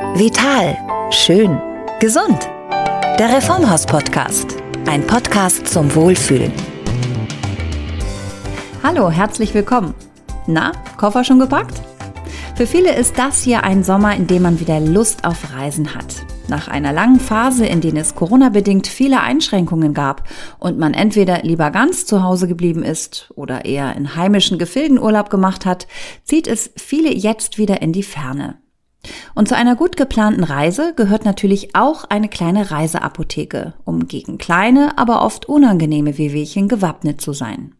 Vital. Schön. Gesund. Der Reformhaus-Podcast. Ein Podcast zum Wohlfühlen. Hallo, herzlich willkommen. Na, Koffer schon gepackt? Für viele ist das hier ein Sommer, in dem man wieder Lust auf Reisen hat. Nach einer langen Phase, in der es Corona-bedingt viele Einschränkungen gab und man entweder lieber ganz zu Hause geblieben ist oder eher in heimischen Gefilden Urlaub gemacht hat, zieht es viele jetzt wieder in die Ferne. Und zu einer gut geplanten Reise gehört natürlich auch eine kleine Reiseapotheke, um gegen kleine, aber oft unangenehme Wehwehchen gewappnet zu sein.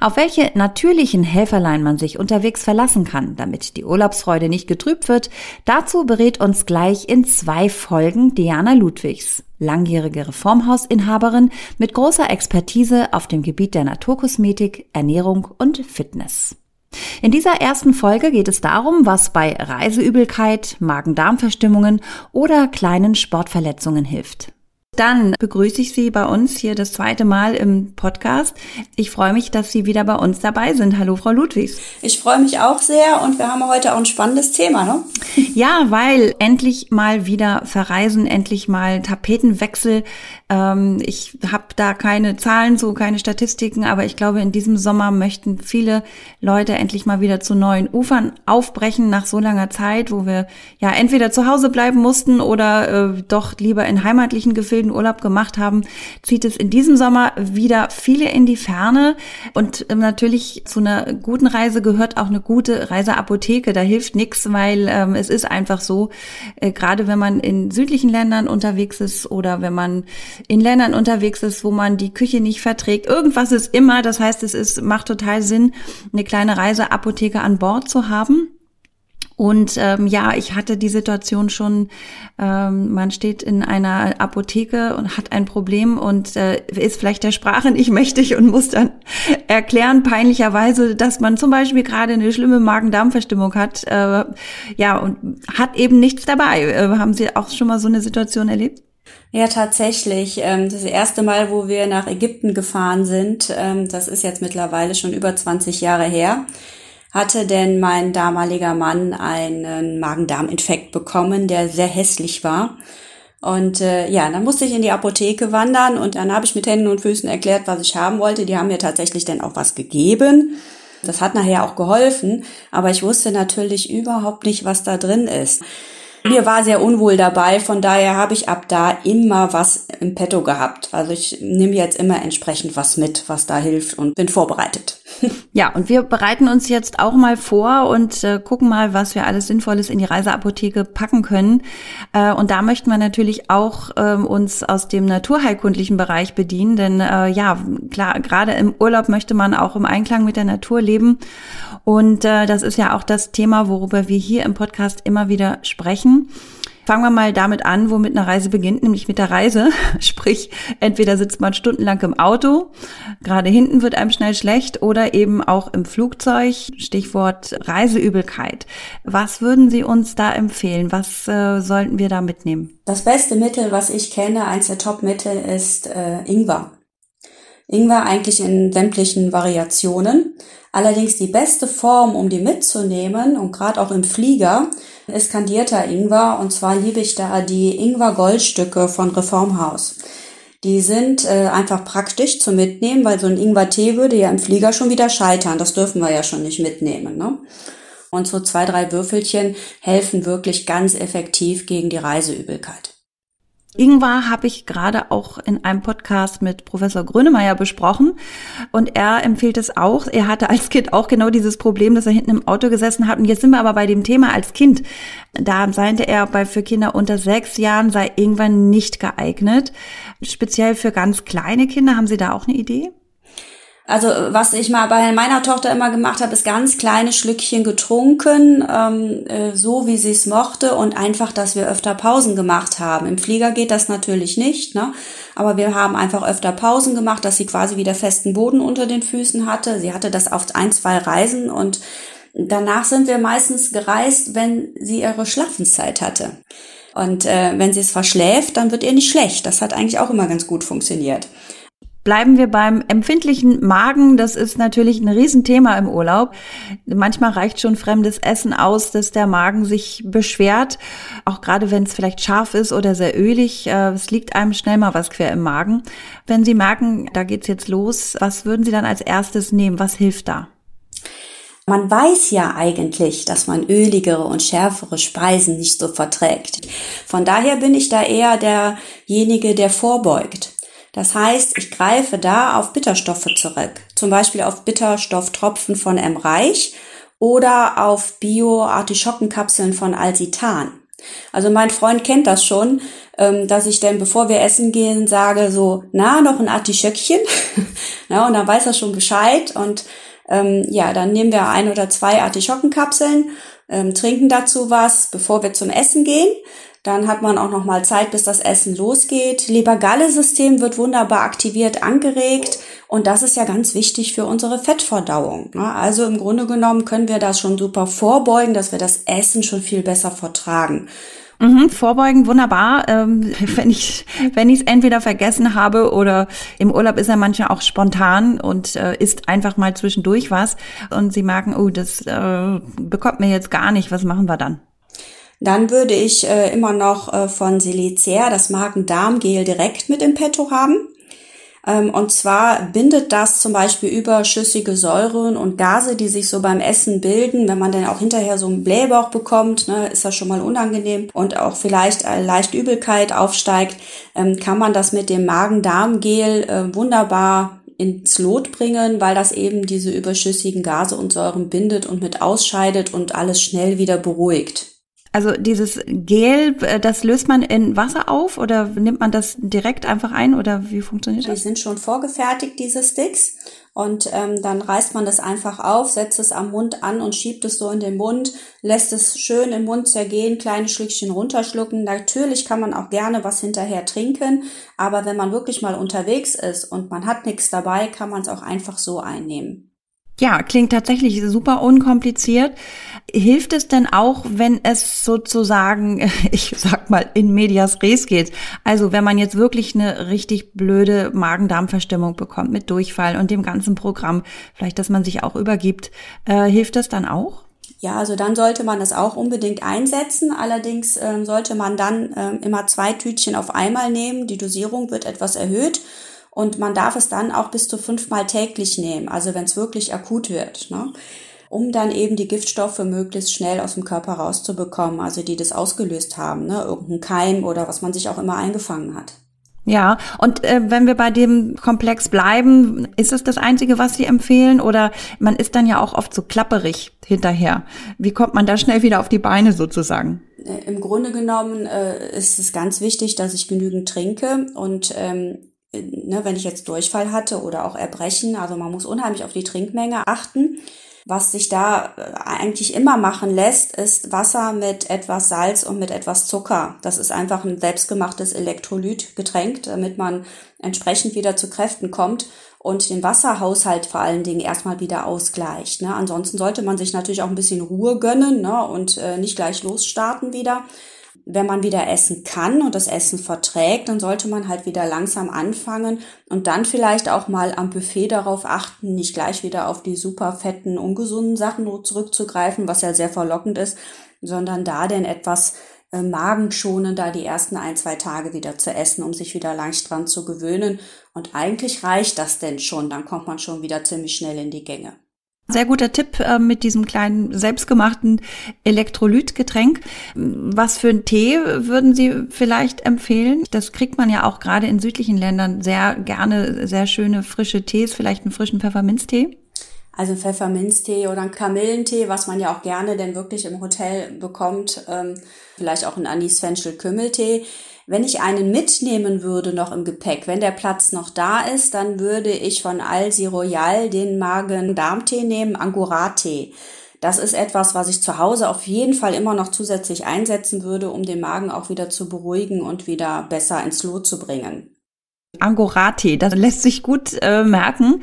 Auf welche natürlichen Helferlein man sich unterwegs verlassen kann, damit die Urlaubsfreude nicht getrübt wird, dazu berät uns gleich in zwei Folgen Diana Ludwigs, langjährige Reformhausinhaberin mit großer Expertise auf dem Gebiet der Naturkosmetik, Ernährung und Fitness. In dieser ersten Folge geht es darum, was bei Reiseübelkeit, Magen-Darm-Verstimmungen oder kleinen Sportverletzungen hilft. Dann begrüße ich Sie bei uns hier das zweite Mal im Podcast. Ich freue mich, dass Sie wieder bei uns dabei sind. Hallo, Frau Ludwigs. Ich freue mich auch sehr und wir haben heute auch ein spannendes Thema, ne? Ja, weil endlich mal wieder verreisen, endlich mal Tapetenwechsel. Ähm, ich habe da keine Zahlen so, keine Statistiken, aber ich glaube, in diesem Sommer möchten viele Leute endlich mal wieder zu neuen Ufern aufbrechen nach so langer Zeit, wo wir ja entweder zu Hause bleiben mussten oder äh, doch lieber in heimatlichen Gefilden wilden Urlaub gemacht haben, zieht es in diesem Sommer wieder viele in die Ferne. Und ähm, natürlich zu einer guten Reise gehört auch eine gute Reiseapotheke. Da hilft nichts, weil ähm, es ist einfach so, äh, gerade wenn man in südlichen Ländern unterwegs ist oder wenn man in Ländern unterwegs ist, wo man die Küche nicht verträgt. Irgendwas ist immer. Das heißt, es ist, macht total Sinn, eine kleine Reiseapotheke an Bord zu haben. Und ähm, ja, ich hatte die Situation schon, ähm, man steht in einer Apotheke und hat ein Problem und äh, ist vielleicht der Sprache nicht mächtig und muss dann erklären, peinlicherweise, dass man zum Beispiel gerade eine schlimme Magen-Darm-Verstimmung hat. Äh, ja, und hat eben nichts dabei. Äh, haben Sie auch schon mal so eine Situation erlebt? Ja, tatsächlich. Ähm, das erste Mal, wo wir nach Ägypten gefahren sind, ähm, das ist jetzt mittlerweile schon über 20 Jahre her hatte denn mein damaliger Mann einen Magen-Darm-Infekt bekommen, der sehr hässlich war. Und äh, ja, dann musste ich in die Apotheke wandern und dann habe ich mit Händen und Füßen erklärt, was ich haben wollte. Die haben mir tatsächlich dann auch was gegeben. Das hat nachher auch geholfen, aber ich wusste natürlich überhaupt nicht, was da drin ist. Mir war sehr unwohl dabei, von daher habe ich ab da immer was im Petto gehabt. Also ich nehme jetzt immer entsprechend was mit, was da hilft und bin vorbereitet. Ja, und wir bereiten uns jetzt auch mal vor und äh, gucken mal, was wir alles Sinnvolles in die Reiseapotheke packen können. Äh, und da möchten wir natürlich auch äh, uns aus dem naturheilkundlichen Bereich bedienen, denn äh, ja, klar, gerade im Urlaub möchte man auch im Einklang mit der Natur leben. Und äh, das ist ja auch das Thema, worüber wir hier im Podcast immer wieder sprechen. Fangen wir mal damit an, womit eine Reise beginnt, nämlich mit der Reise. Sprich, entweder sitzt man stundenlang im Auto, gerade hinten wird einem schnell schlecht, oder eben auch im Flugzeug. Stichwort Reiseübelkeit. Was würden Sie uns da empfehlen? Was äh, sollten wir da mitnehmen? Das beste Mittel, was ich kenne, eins der Top-Mittel, ist äh, Ingwer. Ingwer eigentlich in sämtlichen Variationen. Allerdings die beste Form, um die mitzunehmen und gerade auch im Flieger, ist kandierter Ingwer. Und zwar liebe ich da die Ingwer-Goldstücke von Reformhaus. Die sind äh, einfach praktisch zu mitnehmen, weil so ein Ingwer-Tee würde ja im Flieger schon wieder scheitern. Das dürfen wir ja schon nicht mitnehmen. Ne? Und so zwei, drei Würfelchen helfen wirklich ganz effektiv gegen die Reiseübelkeit. Ingwer habe ich gerade auch in einem Podcast mit Professor Grönemeyer besprochen und er empfiehlt es auch. Er hatte als Kind auch genau dieses Problem, dass er hinten im Auto gesessen hat. Und jetzt sind wir aber bei dem Thema als Kind. Da meinte er, bei für Kinder unter sechs Jahren sei Ingwer nicht geeignet. Speziell für ganz kleine Kinder. Haben Sie da auch eine Idee? Also was ich mal bei meiner Tochter immer gemacht habe, ist ganz kleine Schlückchen getrunken, ähm, äh, so wie sie es mochte und einfach, dass wir öfter Pausen gemacht haben. Im Flieger geht das natürlich nicht, ne? aber wir haben einfach öfter Pausen gemacht, dass sie quasi wieder festen Boden unter den Füßen hatte. Sie hatte das auf ein, zwei Reisen und danach sind wir meistens gereist, wenn sie ihre Schlafenszeit hatte. Und äh, wenn sie es verschläft, dann wird ihr nicht schlecht. Das hat eigentlich auch immer ganz gut funktioniert. Bleiben wir beim empfindlichen Magen. Das ist natürlich ein Riesenthema im Urlaub. Manchmal reicht schon fremdes Essen aus, dass der Magen sich beschwert. Auch gerade wenn es vielleicht scharf ist oder sehr ölig. Äh, es liegt einem schnell mal was quer im Magen. Wenn Sie merken, da geht's jetzt los, was würden Sie dann als erstes nehmen? Was hilft da? Man weiß ja eigentlich, dass man öligere und schärfere Speisen nicht so verträgt. Von daher bin ich da eher derjenige, der vorbeugt. Das heißt, ich greife da auf Bitterstoffe zurück, zum Beispiel auf Bitterstofftropfen von M. Reich oder auf Bio-Artischockenkapseln von Alsitan. Also mein Freund kennt das schon, ähm, dass ich denn, bevor wir essen gehen, sage so, na, noch ein Artischöckchen. na, und dann weiß er schon Bescheid. Und ähm, ja, dann nehmen wir ein oder zwei Artischockenkapseln, ähm, trinken dazu was, bevor wir zum Essen gehen. Dann hat man auch noch mal Zeit, bis das Essen losgeht. Leber-Galle-System wird wunderbar aktiviert, angeregt. Und das ist ja ganz wichtig für unsere Fettverdauung. Ne? Also im Grunde genommen können wir das schon super vorbeugen, dass wir das Essen schon viel besser vertragen. Mhm, vorbeugen, wunderbar. Ähm, wenn ich wenn ich es entweder vergessen habe oder im Urlaub ist er manchmal auch spontan und äh, isst einfach mal zwischendurch was und sie merken, oh, das äh, bekommt mir jetzt gar nicht. Was machen wir dann? Dann würde ich äh, immer noch äh, von Silicer das Magen-Darm-Gel direkt mit im Petto haben. Ähm, und zwar bindet das zum Beispiel überschüssige Säuren und Gase, die sich so beim Essen bilden. Wenn man dann auch hinterher so einen Blähbauch bekommt, ne, ist das schon mal unangenehm und auch vielleicht äh, leicht Übelkeit aufsteigt, ähm, kann man das mit dem Magen-Darm-Gel äh, wunderbar ins Lot bringen, weil das eben diese überschüssigen Gase und Säuren bindet und mit ausscheidet und alles schnell wieder beruhigt. Also dieses Gel, äh, das löst man in Wasser auf oder nimmt man das direkt einfach ein oder wie funktioniert das? Die sind schon vorgefertigt, diese Sticks. Und ähm, dann reißt man das einfach auf, setzt es am Mund an und schiebt es so in den Mund, lässt es schön im Mund zergehen, kleine Schlückchen runterschlucken. Natürlich kann man auch gerne was hinterher trinken, aber wenn man wirklich mal unterwegs ist und man hat nichts dabei, kann man es auch einfach so einnehmen. Ja, klingt tatsächlich super unkompliziert. Hilft es denn auch, wenn es sozusagen, ich sag mal, in medias res geht? Also wenn man jetzt wirklich eine richtig blöde Magen-Darm-Verstimmung bekommt mit Durchfall und dem ganzen Programm, vielleicht, dass man sich auch übergibt, äh, hilft das dann auch? Ja, also dann sollte man das auch unbedingt einsetzen. Allerdings ähm, sollte man dann ähm, immer zwei Tütchen auf einmal nehmen. Die Dosierung wird etwas erhöht und man darf es dann auch bis zu fünfmal täglich nehmen, also wenn es wirklich akut wird, ne? um dann eben die Giftstoffe möglichst schnell aus dem Körper rauszubekommen, also die das ausgelöst haben, ne? irgendein Keim oder was man sich auch immer eingefangen hat. Ja, und äh, wenn wir bei dem Komplex bleiben, ist es das Einzige, was Sie empfehlen? Oder man ist dann ja auch oft so klapperig hinterher. Wie kommt man da schnell wieder auf die Beine sozusagen? Äh, Im Grunde genommen äh, ist es ganz wichtig, dass ich genügend trinke und ähm, ne, wenn ich jetzt Durchfall hatte oder auch Erbrechen, also man muss unheimlich auf die Trinkmenge achten. Was sich da äh, eigentlich immer machen lässt, ist Wasser mit etwas Salz und mit etwas Zucker. Das ist einfach ein selbstgemachtes Elektrolytgetränk, damit man entsprechend wieder zu Kräften kommt und den Wasserhaushalt vor allen Dingen erstmal wieder ausgleicht. Ne? Ansonsten sollte man sich natürlich auch ein bisschen Ruhe gönnen ne? und äh, nicht gleich losstarten wieder wenn man wieder essen kann und das Essen verträgt, dann sollte man halt wieder langsam anfangen und dann vielleicht auch mal am Buffet darauf achten, nicht gleich wieder auf die super fetten, ungesunden Sachen zurückzugreifen, was ja sehr verlockend ist, sondern da denn etwas äh, magenschonender die ersten ein, zwei Tage wieder zu essen, um sich wieder leicht dran zu gewöhnen. Und eigentlich reicht das denn schon, dann kommt man schon wieder ziemlich schnell in die Gänge. Sehr guter Tipp äh, mit diesem kleinen selbstgemachten Elektrolytgetränk. Was für einen Tee würden Sie vielleicht empfehlen? Das kriegt man ja auch gerade in südlichen Ländern sehr gerne, sehr schöne frische Tees, vielleicht einen frischen Pfefferminztee. Also Pfefferminztee oder ein Kamillentee, was man ja auch gerne denn wirklich im Hotel bekommt. Ähm, vielleicht auch ein Anis-Fenchel-Kümmeltee. Wenn ich einen mitnehmen würde noch im Gepäck, wenn der Platz noch da ist, dann würde ich von Alsi Royal den Magen-Darm-Tee nehmen, Angora-Tee. Das ist etwas, was ich zu Hause auf jeden Fall immer noch zusätzlich einsetzen würde, um den Magen auch wieder zu beruhigen und wieder besser ins Lot zu bringen. Angora-Tee, das lässt sich gut äh, merken.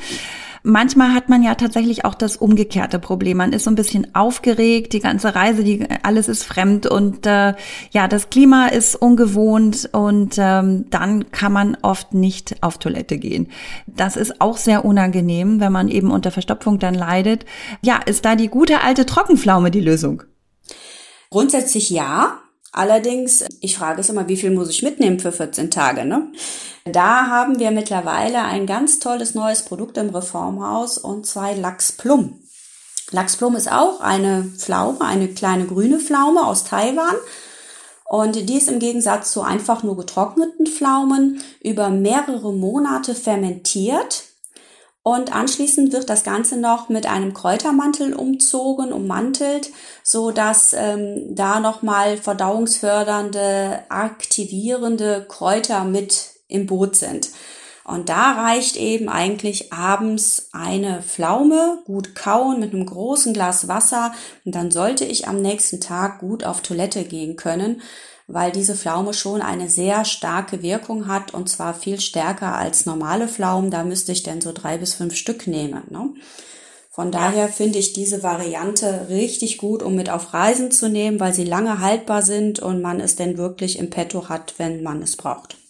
Manchmal hat man ja tatsächlich auch das umgekehrte Problem. Man ist so ein bisschen aufgeregt, die ganze Reise, die, alles ist fremd und äh, ja, das Klima ist ungewohnt und ähm, dann kann man oft nicht auf Toilette gehen. Das ist auch sehr unangenehm, wenn man eben unter Verstopfung dann leidet. Ja, ist da die gute alte Trockenpflaume die Lösung? Grundsätzlich ja. Allerdings, ich frage es immer, wie viel muss ich mitnehmen für 14 Tage, ne? Da haben wir mittlerweile ein ganz tolles neues Produkt im Reformhaus und zwar Lachsplum. Lachsplum ist auch eine Pflaume, eine kleine grüne Pflaume aus Taiwan. Und die ist im Gegensatz zu einfach nur getrockneten Pflaumen über mehrere Monate fermentiert und anschließend wird das Ganze noch mit einem Kräutermantel umzogen, ummantelt, so dass ähm, da nochmal verdauungsfördernde, aktivierende Kräuter mit im Boot sind. Und da reicht eben eigentlich abends eine Pflaume, gut kauen mit einem großen Glas Wasser und dann sollte ich am nächsten Tag gut auf Toilette gehen können weil diese Pflaume schon eine sehr starke Wirkung hat und zwar viel stärker als normale Pflaumen. Da müsste ich dann so drei bis fünf Stück nehmen. Ne? Von daher finde ich diese Variante richtig gut, um mit auf Reisen zu nehmen, weil sie lange haltbar sind und man es denn wirklich im Petto hat, wenn man es braucht.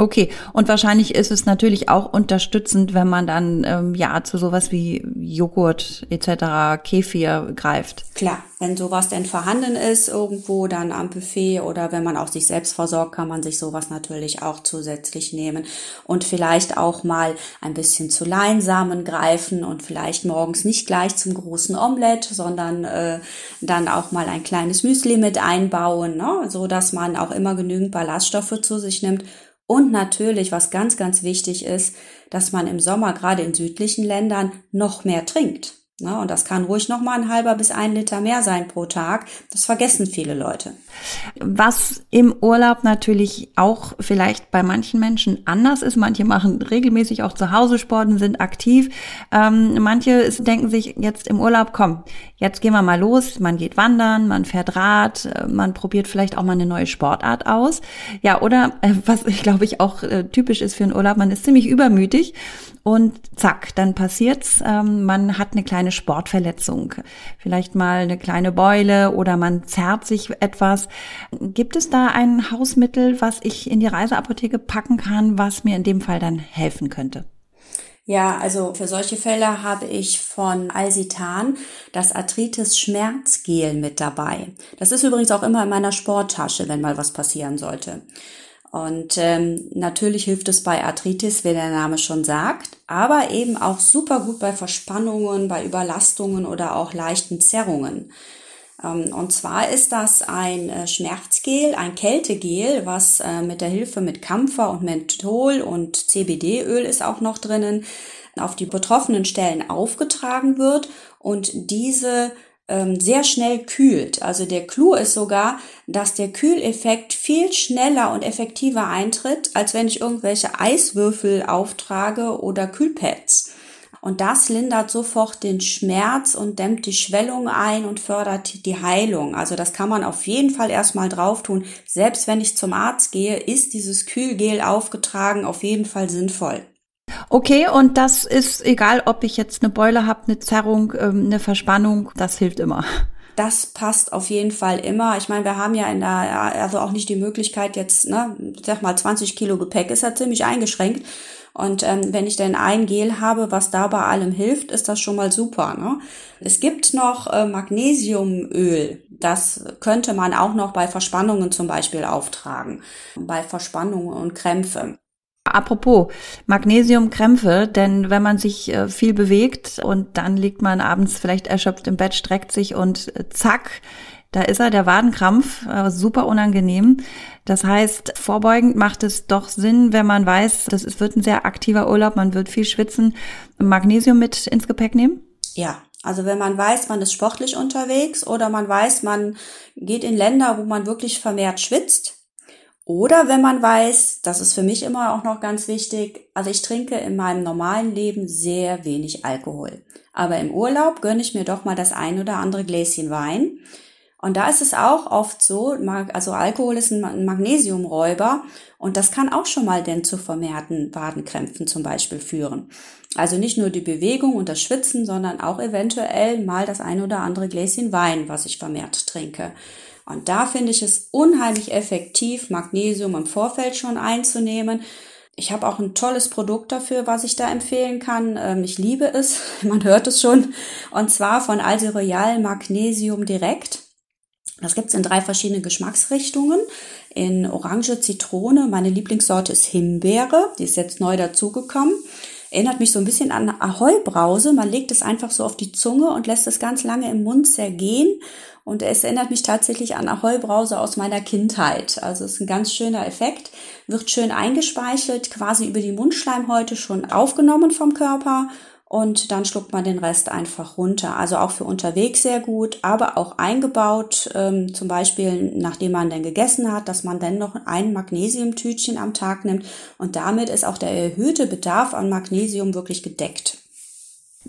Okay, und wahrscheinlich ist es natürlich auch unterstützend, wenn man dann ähm, ja zu sowas wie Joghurt etc., Kefir greift. Klar, wenn sowas denn vorhanden ist irgendwo dann am Buffet oder wenn man auch sich selbst versorgt, kann man sich sowas natürlich auch zusätzlich nehmen und vielleicht auch mal ein bisschen zu Leinsamen greifen und vielleicht morgens nicht gleich zum großen Omelett, sondern äh, dann auch mal ein kleines Müsli mit einbauen, ne? so dass man auch immer genügend Ballaststoffe zu sich nimmt und natürlich, was ganz, ganz wichtig ist, dass man im Sommer gerade in südlichen Ländern noch mehr trinkt. Ne? und das kann ruhig noch mal ein halber bis ein Liter mehr sein pro Tag. Das vergessen viele Leute. Was im Urlaub natürlich auch vielleicht bei manchen Menschen anders ist. Manche machen regelmäßig auch zu Hause Sport und sind aktiv. Ähm, manche denken sich jetzt im Urlaub, komm, jetzt gehen wir mal los. Man geht wandern, man fährt Rad, äh, man probiert vielleicht auch mal eine neue Sportart aus. Ja, oder äh, was ich glaube ich auch äh, typisch ist für einen Urlaub, man ist ziemlich übermütig und zack, dann passiert's. Ähm, man hat eine kleine Sportverletzung, vielleicht mal eine kleine Beule oder man zerrt sich etwas. Gibt es da ein Hausmittel, was ich in die Reiseapotheke packen kann, was mir in dem Fall dann helfen könnte? Ja, also für solche Fälle habe ich von Alsitan das Arthritis Schmerzgel mit dabei. Das ist übrigens auch immer in meiner Sporttasche, wenn mal was passieren sollte. Und ähm, natürlich hilft es bei Arthritis, wie der Name schon sagt, aber eben auch super gut bei Verspannungen, bei Überlastungen oder auch leichten Zerrungen. Ähm, und zwar ist das ein äh, Schmerzgel, ein Kältegel, was äh, mit der Hilfe mit Kampfer und Menthol und CBD-Öl ist auch noch drinnen, auf die betroffenen Stellen aufgetragen wird und diese ähm, sehr schnell kühlt. Also der Clou ist sogar, dass der Kühleffekt viel schneller und effektiver eintritt, als wenn ich irgendwelche Eiswürfel auftrage oder Kühlpads. Und das lindert sofort den Schmerz und dämmt die Schwellung ein und fördert die Heilung. Also das kann man auf jeden Fall erstmal drauf tun. Selbst wenn ich zum Arzt gehe, ist dieses Kühlgel aufgetragen auf jeden Fall sinnvoll. Okay, und das ist egal, ob ich jetzt eine Beule habe, eine Zerrung, ähm, eine Verspannung, das hilft immer. Das passt auf jeden Fall immer. Ich meine, wir haben ja in der, also auch nicht die Möglichkeit jetzt, ne, sag mal, 20 Kilo Gepäck ist ja ziemlich eingeschränkt. Und ähm, wenn ich denn ein Gel habe, was da bei allem hilft, ist das schon mal super. Ne? Es gibt noch äh, Magnesiumöl. Das könnte man auch noch bei Verspannungen zum Beispiel auftragen. Bei Verspannungen und Krämpfe. Apropos Magnesiumkrämpfe, denn wenn man sich äh, viel bewegt und dann liegt man abends vielleicht erschöpft im Bett, streckt sich und äh, zack, da ist er, der Wadenkrampf, äh, super unangenehm. Das heißt, vorbeugend macht es doch Sinn, wenn man weiß, das wird ein sehr aktiver Urlaub, man wird viel schwitzen, Magnesium mit ins Gepäck nehmen? Ja, also wenn man weiß, man ist sportlich unterwegs oder man weiß, man geht in Länder, wo man wirklich vermehrt schwitzt, oder wenn man weiß, das ist für mich immer auch noch ganz wichtig, also ich trinke in meinem normalen Leben sehr wenig Alkohol. Aber im Urlaub gönne ich mir doch mal das ein oder andere Gläschen Wein. Und da ist es auch oft so, also Alkohol ist ein Magnesiumräuber und das kann auch schon mal denn zu vermehrten Wadenkrämpfen zum Beispiel führen. Also nicht nur die Bewegung und das Schwitzen, sondern auch eventuell mal das ein oder andere Gläschen Wein, was ich vermehrt trinke. Und da finde ich es unheimlich effektiv, Magnesium im Vorfeld schon einzunehmen. Ich habe auch ein tolles Produkt dafür, was ich da empfehlen kann. Ähm, ich liebe es, man hört es schon. Und zwar von Aldi Royal Magnesium Direkt. Das gibt's in drei verschiedene Geschmacksrichtungen. In Orange, Zitrone. Meine Lieblingssorte ist Himbeere. Die ist jetzt neu dazugekommen. Erinnert mich so ein bisschen an Ahoi-Brause. Man legt es einfach so auf die Zunge und lässt es ganz lange im Mund zergehen. Und es erinnert mich tatsächlich an Ahoi-Brause aus meiner Kindheit. Also es ist ein ganz schöner Effekt. Wird schön eingespeichelt, quasi über die Mundschleimhäute schon aufgenommen vom Körper und dann schluckt man den Rest einfach runter. Also auch für unterwegs sehr gut, aber auch eingebaut, ähm, zum Beispiel nachdem man dann gegessen hat, dass man dann noch ein Magnesiumtütchen am Tag nimmt und damit ist auch der erhöhte Bedarf an Magnesium wirklich gedeckt.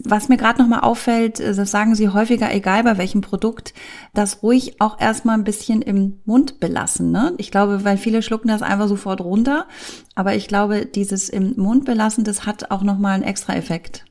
Was mir gerade nochmal auffällt, äh, das sagen Sie häufiger, egal bei welchem Produkt, das ruhig auch erstmal ein bisschen im Mund belassen. Ne? Ich glaube, weil viele schlucken das einfach sofort runter, aber ich glaube, dieses im Mund belassen, das hat auch nochmal einen extra Effekt.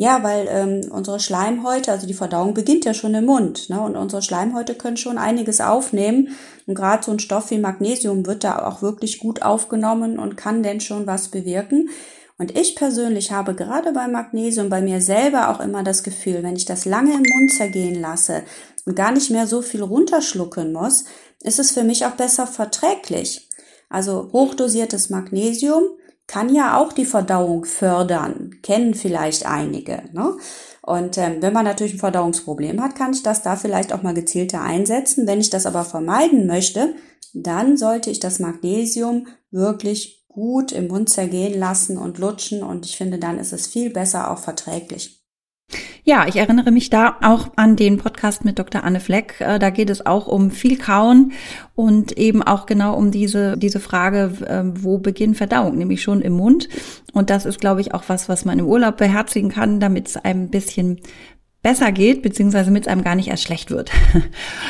Ja, weil ähm, unsere Schleimhäute, also die Verdauung beginnt ja schon im Mund, ne? Und unsere Schleimhäute können schon einiges aufnehmen. Und gerade so ein Stoff wie Magnesium wird da auch wirklich gut aufgenommen und kann denn schon was bewirken. Und ich persönlich habe gerade bei Magnesium bei mir selber auch immer das Gefühl, wenn ich das lange im Mund zergehen lasse und gar nicht mehr so viel runterschlucken muss, ist es für mich auch besser verträglich. Also hochdosiertes Magnesium kann ja auch die Verdauung fördern, kennen vielleicht einige. Ne? Und ähm, wenn man natürlich ein Verdauungsproblem hat, kann ich das da vielleicht auch mal gezielter einsetzen. Wenn ich das aber vermeiden möchte, dann sollte ich das Magnesium wirklich gut im Mund zergehen lassen und lutschen und ich finde, dann ist es viel besser auch verträglich. Ja, ich erinnere mich da auch an den Podcast mit Dr. Anne Fleck. Äh, da geht es auch um viel Kauen und eben auch genau um diese, diese Frage, ähm, wo beginnt Verdauung, nämlich schon im Mund. Und das ist, glaube ich, auch was, was man im Urlaub beherzigen kann, damit es einem ein bisschen besser geht, beziehungsweise damit es einem gar nicht erst schlecht wird.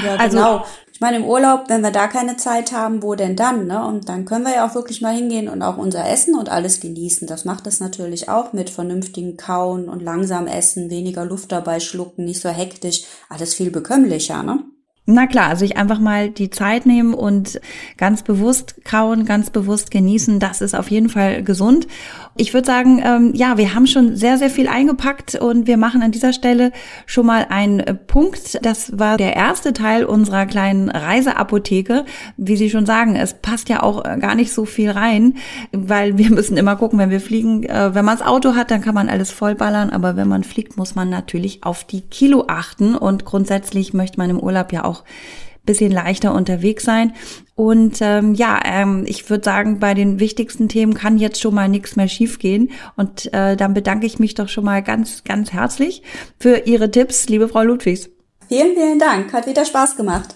Ja, also genau. Also, ich meine, im Urlaub, wenn wir da keine Zeit haben, wo denn dann? Ne? Und dann können wir ja auch wirklich mal hingehen und auch unser Essen und alles genießen. Das macht es natürlich auch mit vernünftigen Kauen und langsam essen, weniger Luft dabei schlucken, nicht so hektisch, alles viel bekömmlicher, ne? Na klar, sich einfach mal die Zeit nehmen und ganz bewusst kauen, ganz bewusst genießen, das ist auf jeden Fall gesund. Ich würde sagen, ähm, ja, wir haben schon sehr, sehr viel eingepackt und wir machen an dieser Stelle schon mal einen Punkt. Das war der erste Teil unserer kleinen Reiseapotheke. Wie Sie schon sagen, es passt ja auch äh, gar nicht so viel rein, weil wir müssen immer gucken, wenn wir fliegen. Äh, wenn man das Auto hat, dann kann man alles vollballern, aber wenn man fliegt, muss man natürlich auf die Kilo achten und grundsätzlich möchte man im Urlaub ja auch bisschen leichter unterwegs sein. Und ähm, ja, ähm, ich würde sagen, bei den wichtigsten Themen kann jetzt schon mal nichts mehr schiefgehen. Und äh, dann bedanke ich mich doch schon mal ganz, ganz herzlich für Ihre Tipps, liebe Frau Ludwigs. Vielen, vielen Dank. Hat wieder Spaß gemacht.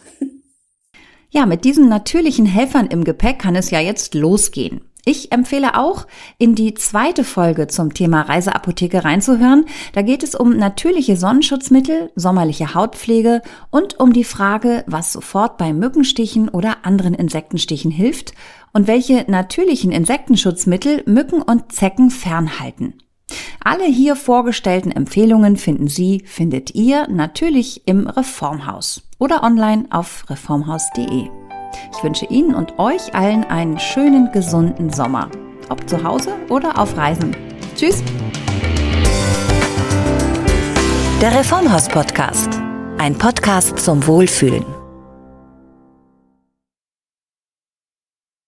Ja, mit diesen natürlichen Helfern im Gepäck kann es ja jetzt losgehen. Ich empfehle auch, in die zweite Folge zum Thema Reiseapotheke reinzuhören. Da geht es um natürliche Sonnenschutzmittel, sommerliche Hautpflege und um die Frage, was sofort bei Mückenstichen oder anderen Insektenstichen hilft und welche natürlichen Insektenschutzmittel Mücken und Zecken fernhalten. Alle hier vorgestellten Empfehlungen finden Sie, findet ihr natürlich im Reformhaus oder online auf reformhaus.de. Ich wünsche Ihnen und euch allen einen schönen, gesunden Sommer. Ob zu Hause oder auf Reisen. Tschüss. Der Reformhaus Podcast. Ein Podcast zum Wohlfühlen.